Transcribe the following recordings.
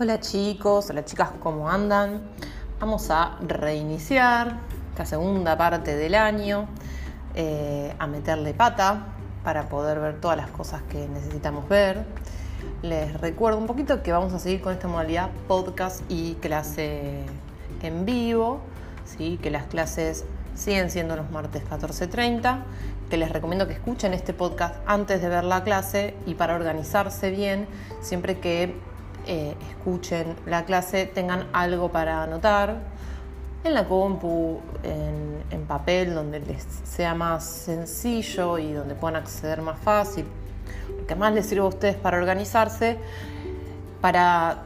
Hola chicos, hola chicas, ¿cómo andan? Vamos a reiniciar esta segunda parte del año, eh, a meterle pata para poder ver todas las cosas que necesitamos ver. Les recuerdo un poquito que vamos a seguir con esta modalidad podcast y clase en vivo, ¿sí? que las clases siguen siendo los martes 14.30, que les recomiendo que escuchen este podcast antes de ver la clase y para organizarse bien, siempre que eh, escuchen la clase, tengan algo para anotar en la compu, en, papel, donde les sea más sencillo y donde puedan acceder más fácil. Lo que más les sirve a ustedes para organizarse, para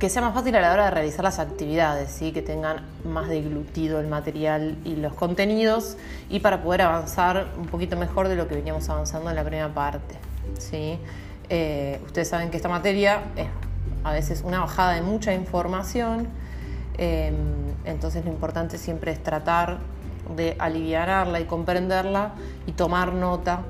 que sea más fácil a la hora de realizar las actividades, ¿sí? que tengan más deglutido el material y los contenidos y para poder avanzar un poquito mejor de lo que veníamos avanzando en la primera parte. ¿sí? Eh, ustedes saben que esta materia es a veces una bajada de mucha información, em, entonces lo importante siempre es tratar de aliviarla y comprenderla y tomar nota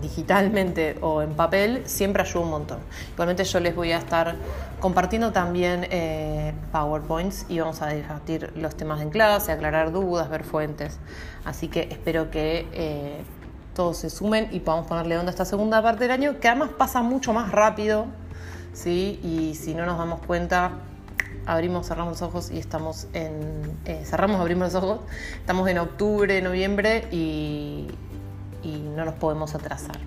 digitalmente o en papel siempre ayuda un montón. Igualmente yo les voy a estar compartiendo también eh, PowerPoints y vamos a debatir los temas en clase, aclarar dudas, ver fuentes. Así que espero que eh, todos se sumen y podamos ponerle onda a esta segunda parte del año, que además pasa mucho más rápido ¿sí? Y si no nos damos cuenta, abrimos, cerramos los ojos y estamos en... Eh, cerramos, abrimos los ojos, estamos en octubre, noviembre y, no nos podemos atrasar.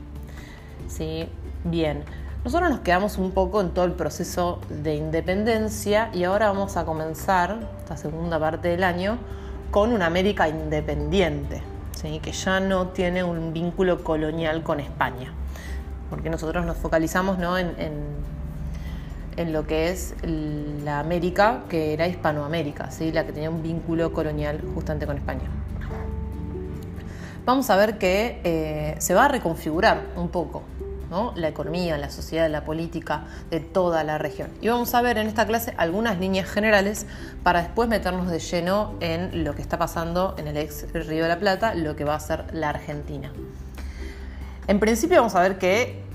¿sí? Bien, nosotros nos quedamos un poco en todo el proceso de independencia y ahora vamos a comenzar, esta segunda parte del año, con una América independiente, ¿sí? que ya no tiene un vínculo colonial con España, porque nosotros nos focalizamos ¿no? en lo que es la América, que era Hispanoamérica, ¿sí? la que tenía un vínculo colonial justamente con España. Vamos a ver que eh, se va a reconfigurar un poco ¿no? la economía, la sociedad, la política de toda la región. Y vamos a ver en esta clase algunas líneas generales para después meternos de lleno en lo que está pasando en el ex Río de la Plata, lo que va a ser la Argentina. En principio vamos a ver que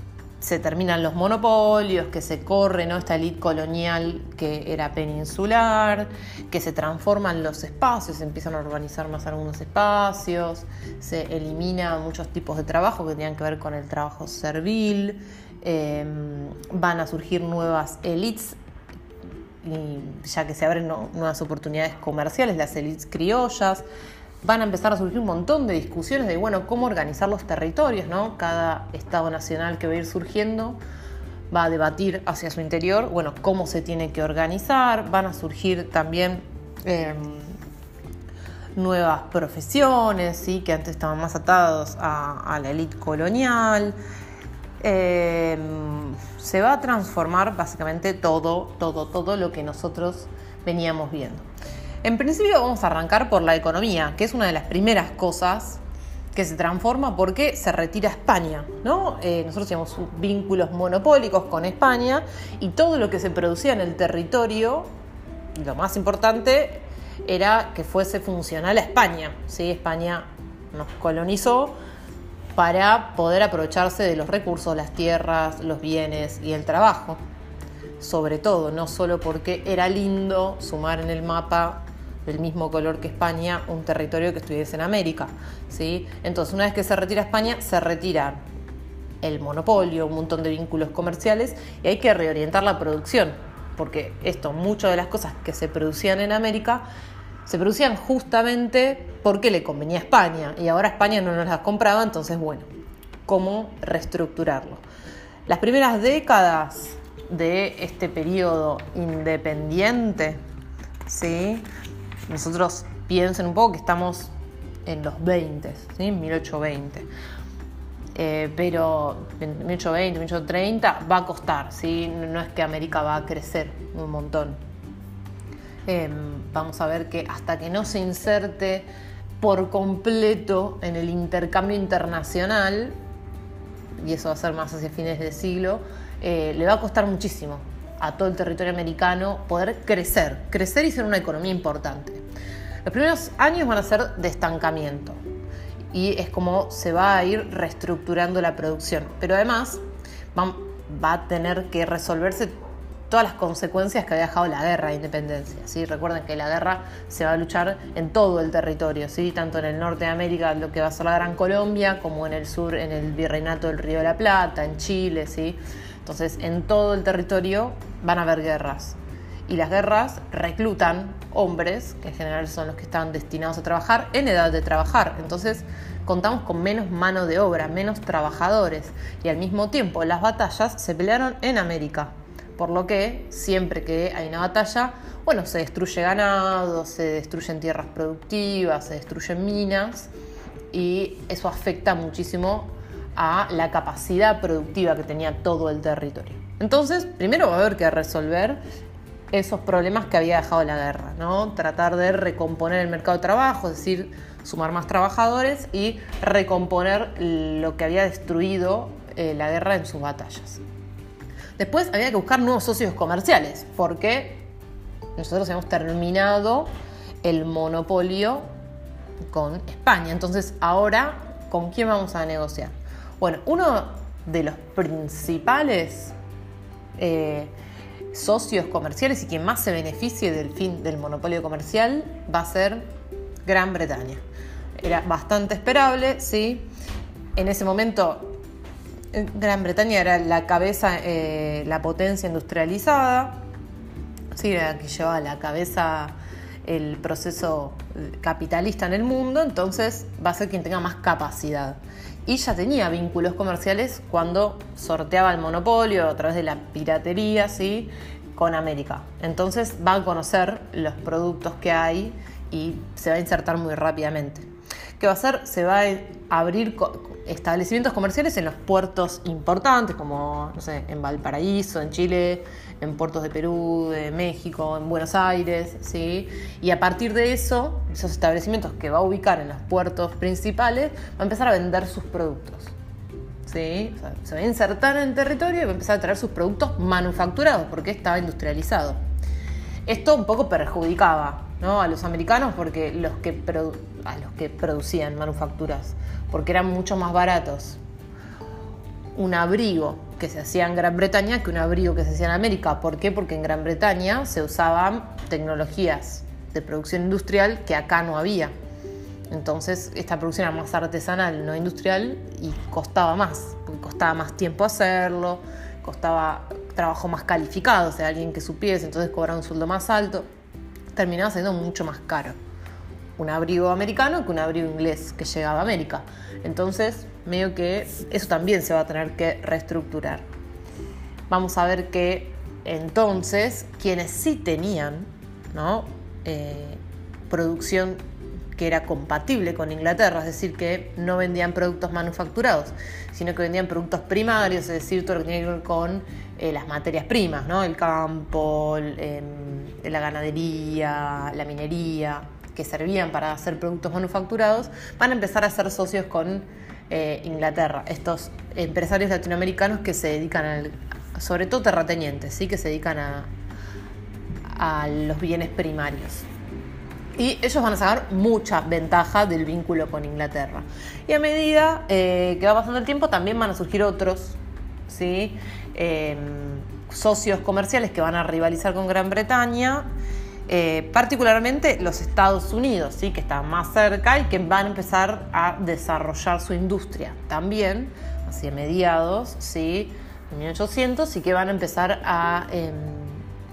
se terminan los monopolios, que se corre esta élite colonial que era peninsular, que se transforman los espacios, se empiezan a urbanizar más algunos espacios, se elimina muchos tipos de trabajo que tenían que ver con el trabajo servil, em, van a surgir nuevas élites, ya que se abren nuevas oportunidades comerciales, las élites criollas, van a empezar a surgir un montón de discusiones de, bueno, cómo organizar los territorios, ¿no? Cada Estado nacional que va a ir surgiendo va a debatir hacia su interior, bueno, cómo se tiene que organizar, van a surgir también em, nuevas profesiones, ¿sí? que antes estaban más atados a, la élite colonial. Em, se va a transformar básicamente todo, todo, todo lo que nosotros veníamos viendo. En principio vamos a arrancar por la economía, que es una de las primeras cosas que se transforma porque se retira España. ¿no? Eh, nosotros teníamos vínculos monopólicos con España y todo lo que se producía en el territorio, lo más importante era que fuese funcional a España. ¿sí? España nos colonizó para poder aprovecharse de los recursos, las tierras, los bienes y el trabajo. Sobre todo, no solo porque era lindo sumar en el mapa del mismo color que España un territorio que estuviese en América. ¿sí? Entonces, una vez que se retira España, se retira el monopolio, un montón de vínculos comerciales y hay que reorientar la producción, porque esto, muchas de las cosas que se producían en América se producían justamente porque le convenía a España y ahora España no nos las compraba, entonces bueno, ¿cómo reestructurarlo? Las primeras décadas de este periodo independiente, ¿sí? Nosotros piensen un poco que estamos en los 20, ¿sí? 1820. Eh, pero en 1820, 1830 va a costar, ¿sí? no es que América va a crecer un montón. Em, vamos a ver que hasta que no se inserte por completo en el intercambio internacional, y eso va a ser más hacia fines de siglo, eh, le va a costar muchísimo a todo el territorio americano poder crecer, crecer y ser una economía importante. Los primeros años van a ser de estancamiento y es como se va a ir reestructurando la producción, pero además va, a tener que resolverse todas las consecuencias que había dejado la guerra de independencia. ¿sí? Recuerden que la guerra se va a luchar en todo el territorio, ¿sí? tanto en el norte de América, lo que va a ser la Gran Colombia, como en el sur, en el Virreinato del Río de la Plata, en Chile. ¿sí? Entonces, en todo el territorio van a haber guerras. Y las guerras reclutan hombres, que en general son los que están destinados a trabajar, en edad de trabajar. Entonces, contamos con menos mano de obra, menos trabajadores. Y al mismo tiempo, las batallas se pelearon en América. Por lo que siempre que hay una batalla, bueno, se destruye ganado, se destruyen tierras productivas, se destruyen minas y eso afecta muchísimo a la capacidad productiva que tenía todo el territorio. Entonces, primero va a haber que resolver esos problemas que había dejado la guerra, ¿no? Tratar de recomponer el mercado de trabajo, es decir, sumar más trabajadores y recomponer lo que había destruido eh, la guerra en sus batallas. Después había que buscar nuevos socios comerciales, porque nosotros hemos terminado el monopolio con España. Entonces, ahora, ¿con quién vamos a negociar? Bueno, uno de los principales eh, socios comerciales y quien más se beneficie del fin del monopolio comercial va a ser Gran Bretaña. Era bastante esperable, ¿sí? En ese momento Gran Bretaña era la cabeza, eh, la potencia industrializada, sí, era que llevaba la cabeza el proceso capitalista en el mundo, entonces va a ser quien tenga más capacidad. Y ya tenía vínculos comerciales cuando sorteaba el monopolio a través de la piratería, ¿sí? con América. Entonces va a conocer los productos que hay y se va a insertar muy rápidamente. ¿Qué va a hacer? Se va a abrir establecimientos comerciales en los puertos importantes, como no sé, en Valparaíso, en Chile, en puertos de Perú, de México, en Buenos Aires, ¿sí? Y a partir de eso, esos establecimientos que va a ubicar en los puertos principales, va a empezar a vender sus productos. ¿Sí? se va a insertar en el territorio y va a empezar a traer sus productos manufacturados porque estaba industrializado. Esto un poco perjudicaba ¿no? a los americanos porque los que a los que producían manufacturas porque eran mucho más baratos un abrigo que se hacía en Gran Bretaña que un abrigo que se hacía en América. ¿Por qué? Porque en Gran Bretaña se usaban tecnologías de producción industrial que acá no había. Entonces esta producción era más artesanal, no industrial, y costaba más, porque costaba más tiempo hacerlo, costaba trabajo más calificado, o sea, alguien que supiese, entonces cobraba un sueldo más alto, terminaba siendo mucho más caro un abrigo americano que un abrigo inglés que llegaba a América. Entonces, medio que eso también se va a tener que reestructurar. Vamos a ver que entonces quienes sí tenían ¿no? Eh, producción que era compatible con Inglaterra, es decir, que no vendían productos manufacturados, sino que vendían productos primarios, es decir, todo lo que tiene que ver con eh, las materias primas, ¿no? el campo, em, la ganadería, la minería, que servían para hacer productos manufacturados, van a empezar a ser socios con eh, Inglaterra, estos empresarios latinoamericanos que se dedican al, sobre todo terratenientes, ¿sí? que se dedican a, a los bienes primarios. Y ellos van a sacar mucha ventaja del vínculo con Inglaterra. Y a medida eh, que va pasando el tiempo, también van a surgir otros ¿sí? Em, socios comerciales que van a rivalizar con Gran Bretaña eh, particularmente los Estados Unidos, ¿sí? que están más cerca y que van a empezar a desarrollar su industria también, hacia mediados, ¿sí? en 1800, y que van a empezar a em,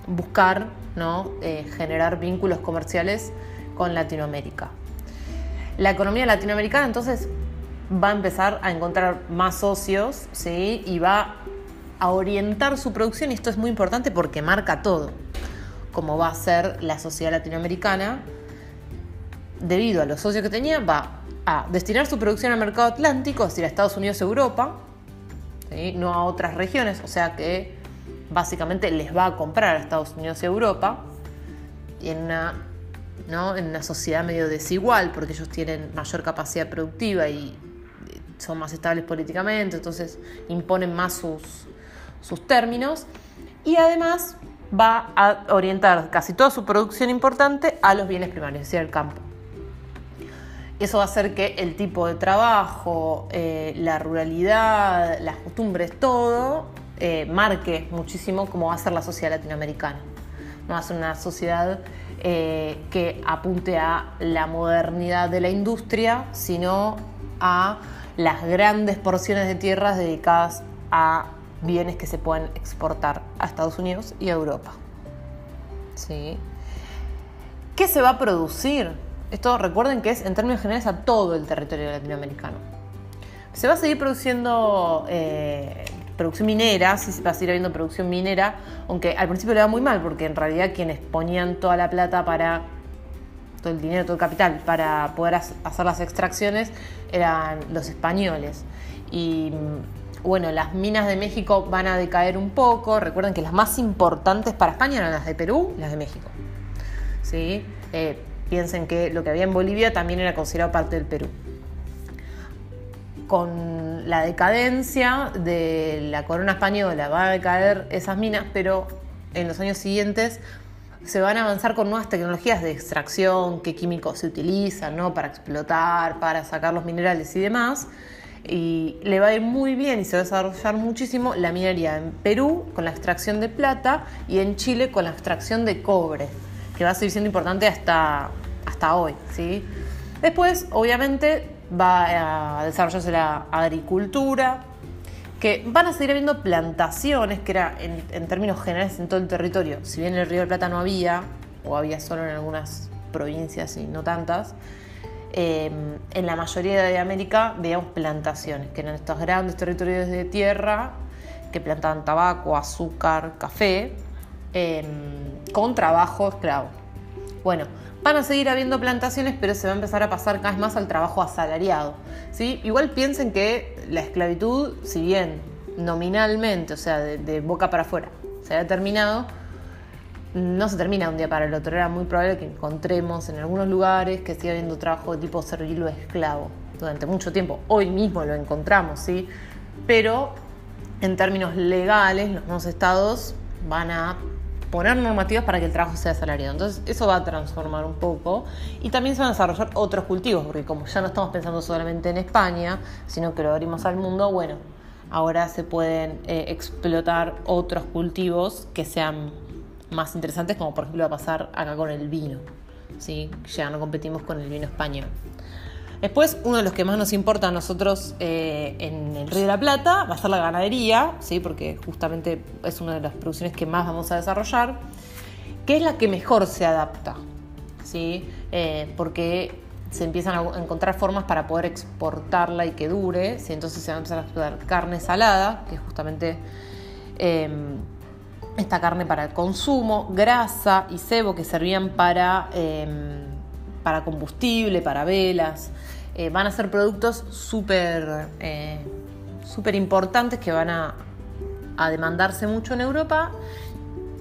buscar ¿no? Eh, generar vínculos comerciales con Latinoamérica. La economía latinoamericana entonces va a empezar a encontrar más socios ¿sí? y va a orientar su producción, y esto es muy importante porque marca todo como va a ser la sociedad latinoamericana, debido a los socios que tenía, va a destinar su producción al mercado atlántico, es decir, a Estados Unidos y Europa, no a otras regiones, o sea que básicamente les va a comprar a Estados Unidos y Europa, y en una, ¿no? en una sociedad medio desigual, porque ellos tienen mayor capacidad productiva y son más estables políticamente, entonces imponen más sus, sus términos, y además va a orientar casi toda su producción importante a los bienes primarios, es decir, al campo. Eso va a hacer que el tipo de trabajo, eh, la ruralidad, las costumbres, todo eh, marque muchísimo cómo va a ser la sociedad latinoamericana. No va a ser una sociedad eh, que apunte a la modernidad de la industria, sino a las grandes porciones de tierras dedicadas a bienes que se pueden exportar a Estados Unidos y a Europa. ¿Sí? ¿Qué se va a producir? Esto recuerden que es en términos generales a todo el territorio latinoamericano. Se va a seguir produciendo eh, producción minera, sí va a seguir habiendo producción minera, aunque al principio le va muy mal, porque en realidad quienes ponían toda la plata para, todo el dinero, todo el capital, para poder hacer las extracciones eran los españoles. Y bueno, las minas de México van a decaer un poco. Recuerden que las más importantes para España eran las de Perú y las de México. ¿Sí? Eh, piensen que lo que había en Bolivia también era considerado parte del Perú. Con la decadencia de la corona española van a decaer esas minas, pero en los años siguientes se van a avanzar con nuevas tecnologías de extracción, qué químicos se utilizan ¿no? para explotar, para sacar los minerales y demás y le va a ir muy bien y se va a desarrollar muchísimo la minería en Perú con la extracción de plata y en Chile con la extracción de cobre, que va a seguir siendo importante hasta, hasta hoy. ¿sí? Después, obviamente, va a desarrollarse la agricultura, que van a seguir habiendo plantaciones, que era en, términos generales en todo el territorio. Si bien en el Río de Plata no había, o había solo en algunas provincias y no tantas, Em, en la mayoría de América veíamos plantaciones, que eran estos grandes territorios de tierra que plantaban tabaco, azúcar, café, em, con trabajo esclavo. Bueno, van a seguir habiendo plantaciones, pero se va a empezar a pasar cada vez más al trabajo asalariado. ¿sí? Igual piensen que la esclavitud, si bien nominalmente, o sea, de, boca para afuera, se ha terminado, no se termina un día para el otro. Era muy probable que encontremos en algunos lugares que siga habiendo trabajo de tipo servil o esclavo durante mucho tiempo. Hoy mismo lo encontramos, ¿sí? Pero en términos legales, los nuevos estados van a poner normativas para que el trabajo sea asalariado. Entonces, eso va a transformar un poco. Y también se van a desarrollar otros cultivos, porque como ya no estamos pensando solamente en España, sino que lo abrimos al mundo, bueno, ahora se pueden eh, explotar otros cultivos que sean más interesantes, como por ejemplo va a pasar acá con el vino. ¿sí? Ya no competimos con el vino español. Después, uno de los que más nos importa a nosotros eh, en el Río de la Plata va a ser la ganadería, ¿sí? porque justamente es una de las producciones que más vamos a desarrollar, que es la que mejor se adapta, ¿sí? Eh, porque se empiezan a encontrar formas para poder exportarla y que dure, ¿sí? entonces se va a empezar a explotar carne salada, que es justamente eh, esta carne para el consumo, grasa y cebo que servían para, em, para combustible, para velas. Eh, van a ser productos súper eh, importantes que van a, demandarse mucho en Europa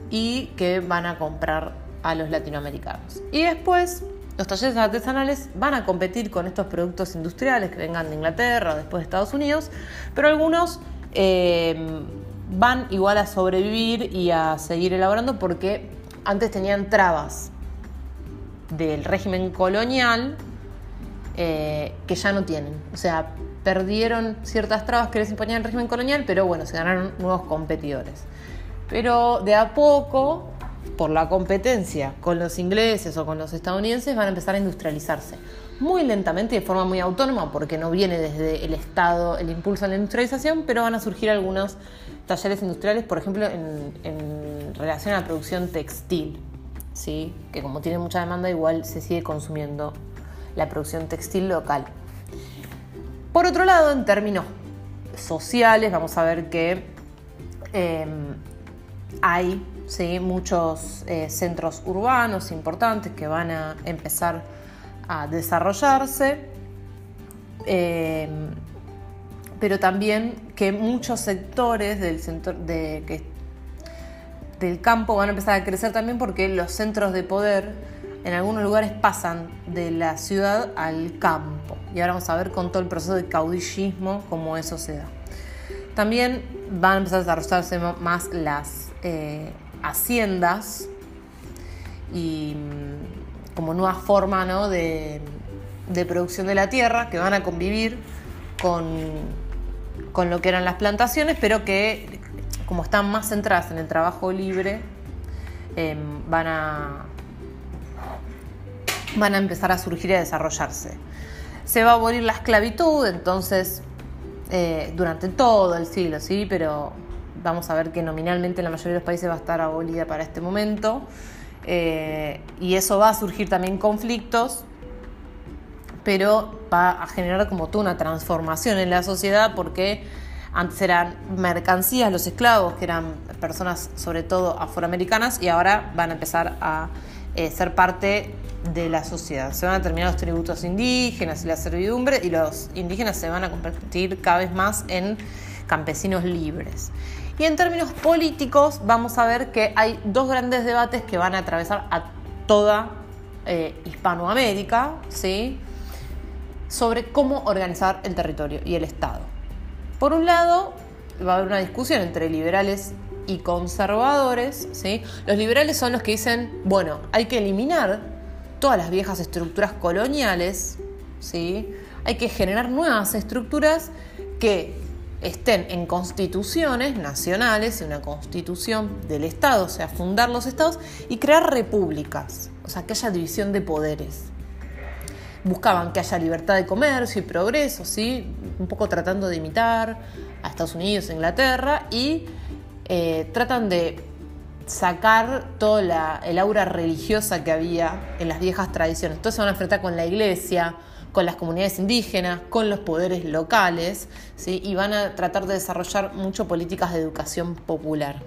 y que van a comprar a los latinoamericanos. Y después los talleres artesanales van a competir con estos productos industriales que vengan de Inglaterra o después de Estados Unidos, pero algunos em, van igual a sobrevivir y a seguir elaborando porque antes tenían trabas del régimen colonial eh, que ya no tienen. O sea, perdieron ciertas trabas que les imponía el régimen colonial, pero bueno, se ganaron nuevos competidores. Pero de a poco, por la competencia con los ingleses o con los estadounidenses, van a empezar a industrializarse muy lentamente y de forma muy autónoma, porque no viene desde el Estado el impulso a la industrialización, pero van a surgir algunos talleres industriales, por ejemplo, en, relación a la producción textil, ¿sí? que como tiene mucha demanda, igual se sigue consumiendo la producción textil local. Por otro lado, en términos sociales, vamos a ver que em, hay ¿sí? muchos eh, centros urbanos importantes que van a empezar a desarrollarse, eh, pero también que muchos sectores del, centro, de, del campo van a empezar a crecer también porque los centros de poder en algunos lugares pasan de la ciudad al campo. Y ahora vamos a ver con todo el proceso de caudillismo cómo eso se da. También van a empezar a desarrollarse más las eh, haciendas y como nueva forma ¿no? de, producción de la tierra que van a convivir con, con, lo que eran las plantaciones, pero que como están más centradas en el trabajo libre, em, van, a, van a empezar a surgir y a desarrollarse. Se va a abolir la esclavitud, entonces, eh, durante todo el siglo, ¿sí? Pero vamos a ver que nominalmente en la mayoría de los países va a estar abolida para este momento. Eh, y eso va a surgir también conflictos, pero va a generar como toda una transformación en la sociedad porque antes eran mercancías los esclavos, que eran personas sobre todo afroamericanas, y ahora van a empezar a eh, ser parte de la sociedad. Se van a terminar los tributos indígenas y la servidumbre, y los indígenas se van a convertir cada vez más en campesinos libres. Y en términos políticos vamos a ver que hay dos grandes debates que van a atravesar a toda eh, Hispanoamérica, ¿sí? sobre cómo organizar el territorio y el Estado. Por un lado, va a haber una discusión entre liberales y conservadores. ¿sí? Los liberales son los que dicen, bueno, hay que eliminar todas las viejas estructuras coloniales, ¿sí? hay que generar nuevas estructuras que estén en constituciones nacionales, en una constitución del Estado, o sea, fundar los estados y crear repúblicas, o sea, que haya división de poderes buscaban que haya libertad de comercio y progreso, ¿sí? un poco tratando de imitar a Estados Unidos, Inglaterra, y eh, tratan de sacar toda el aura religiosa que había en las viejas tradiciones. Entonces se van a enfrentar con la iglesia, con las comunidades indígenas, con los poderes locales, ¿sí? y van a tratar de desarrollar mucho políticas de educación popular.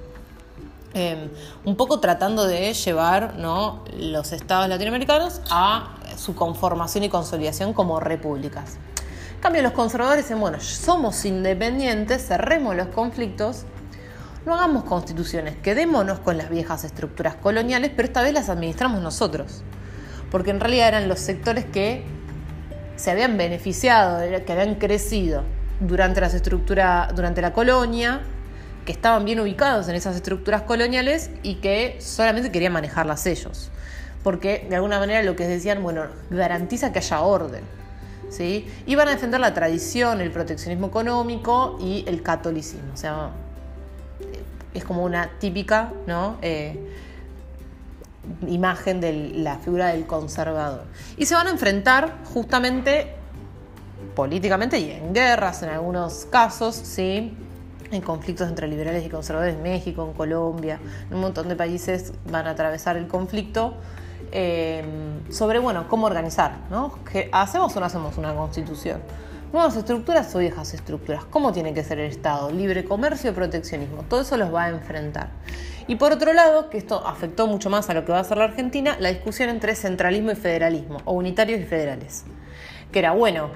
Em, un poco tratando de llevar ¿no? los estados latinoamericanos a su conformación y consolidación como repúblicas. En cambio, los conservadores dicen, bueno, somos independientes, cerremos los conflictos, no hagamos constituciones, quedémonos con las viejas estructuras coloniales, pero esta vez las administramos nosotros. Porque en realidad eran los sectores que se habían beneficiado, que habían crecido durante, las durante la colonia que estaban bien ubicados en esas estructuras coloniales y que solamente querían manejarlas ellos. Porque de alguna manera lo que decían, bueno, garantiza que haya orden. ¿sí? Iban a defender la tradición, el proteccionismo económico y el catolicismo. O sea, es como una típica ¿no? Eh, imagen de la figura del conservador. Y se van a enfrentar justamente políticamente y en guerras en algunos casos, ¿sí? en conflictos entre liberales y conservadores en México, en Colombia, en un montón de países van a atravesar el conflicto eh, sobre, bueno, cómo organizar, ¿no? ¿Hacemos o no hacemos una constitución? ¿Nuevas estructuras o viejas estructuras? ¿Cómo tiene que ser el Estado? ¿Libre comercio proteccionismo? Todo eso los va a enfrentar. Y por otro lado, que esto afectó mucho más a lo que va a ser la Argentina, la discusión entre centralismo y federalismo, o unitarios y federales. Que era, bueno,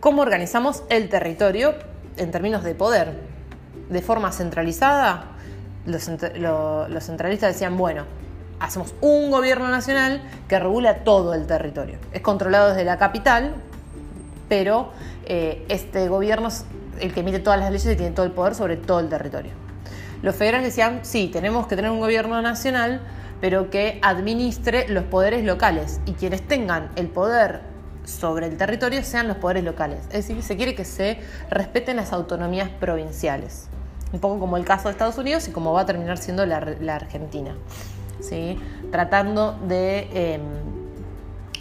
¿cómo organizamos el territorio en términos de poder? de forma centralizada, los, centralistas decían, bueno, hacemos un gobierno nacional que regula todo el territorio. Es controlado desde la capital, pero eh, este gobierno es el que emite todas las leyes y tiene todo el poder sobre todo el territorio. Los federales decían, sí, tenemos que tener un gobierno nacional, pero que administre los poderes locales y quienes tengan el poder sobre el territorio sean los poderes locales. Es decir, se quiere que se respeten las autonomías provinciales un poco como el caso de Estados Unidos y como va a terminar siendo la, Argentina, ¿sí? tratando de em,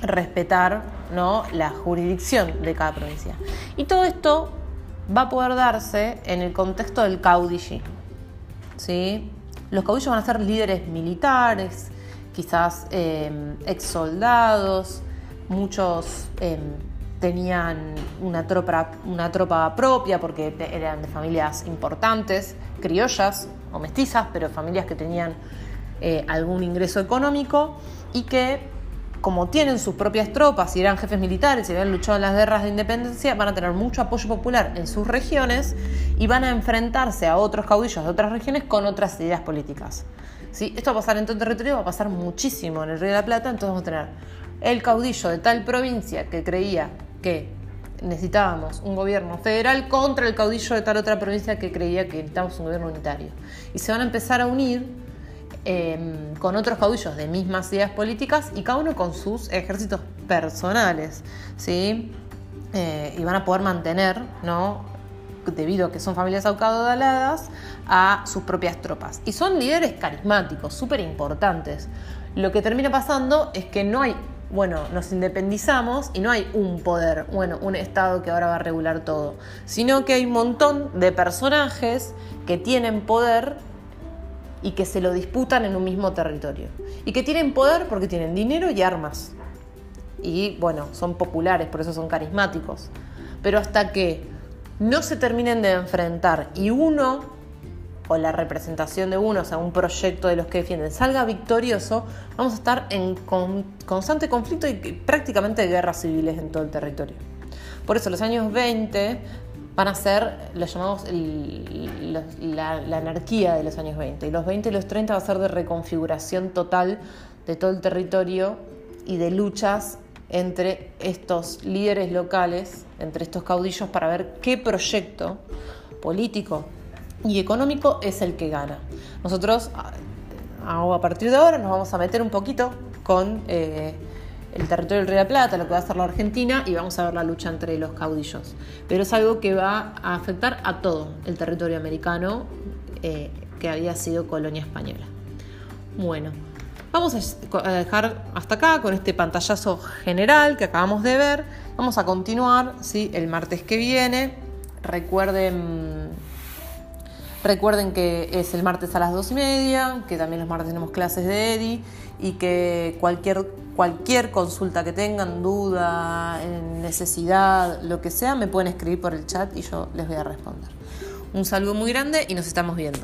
respetar ¿no? la jurisdicción de cada provincia. Y todo esto va a poder darse en el contexto del caudillismo. ¿sí? Los caudillos van a ser líderes militares, quizás eh, ex soldados, muchos em, tenían una tropa, una tropa propia porque eran de familias importantes, criollas o mestizas, pero familias que tenían eh, algún ingreso económico y que como tienen sus propias tropas y eran jefes militares y habían luchado en las guerras de independencia, van a tener mucho apoyo popular en sus regiones y van a enfrentarse a otros caudillos de otras regiones con otras ideas políticas. ¿Sí? Esto va a pasar en todo el territorio, va a pasar muchísimo en el Río de la Plata, entonces vamos a tener el caudillo de tal provincia que creía que necesitábamos un gobierno federal contra el caudillo de tal otra provincia que creía que necesitábamos un gobierno unitario. Y se van a empezar a unir em, con otros caudillos de mismas ideas políticas y cada uno con sus ejércitos personales, ¿sí? Eh, y van a poder mantener, ¿no? debido a que son familias acaudaladas, a sus propias tropas. Y son líderes carismáticos, súper importantes. Lo que termina pasando es que no hay, bueno, nos independizamos y no hay un poder, bueno, un Estado que ahora va a regular todo, sino que hay un montón de personajes que tienen poder y que se lo disputan en un mismo territorio. Y que tienen poder porque tienen dinero y armas. Y bueno, son populares, por eso son carismáticos. Pero hasta que no se terminen de enfrentar y uno, o la representación de uno, o sea, un proyecto de los que defienden, salga victorioso, vamos a estar en constante conflicto y prácticamente guerras civiles en todo el territorio. Por eso los años 20 van a ser, lo llamamos la, anarquía de los años 20. Y los 20 y los 30 va a ser de reconfiguración total de todo el territorio y de luchas entre estos líderes locales, entre estos caudillos, para ver qué proyecto político y económico es el que gana. Nosotros, a partir de ahora, nos vamos a meter un poquito con eh, el territorio del Río de la Plata, lo que va a hacer la Argentina, y vamos a ver la lucha entre los caudillos. Pero es algo que va a afectar a todo el territorio americano eh, que había sido colonia española. Bueno, Vamos a dejar hasta acá con este pantallazo general que acabamos de ver. Vamos a continuar ¿sí? el martes que viene. Recuerden, recuerden que es el martes a las dos y media, que también los martes tenemos clases de EDI y que cualquier, cualquier consulta que tengan, duda, necesidad, lo que sea, me pueden escribir por el chat y yo les voy a responder. Un saludo muy grande y nos estamos viendo.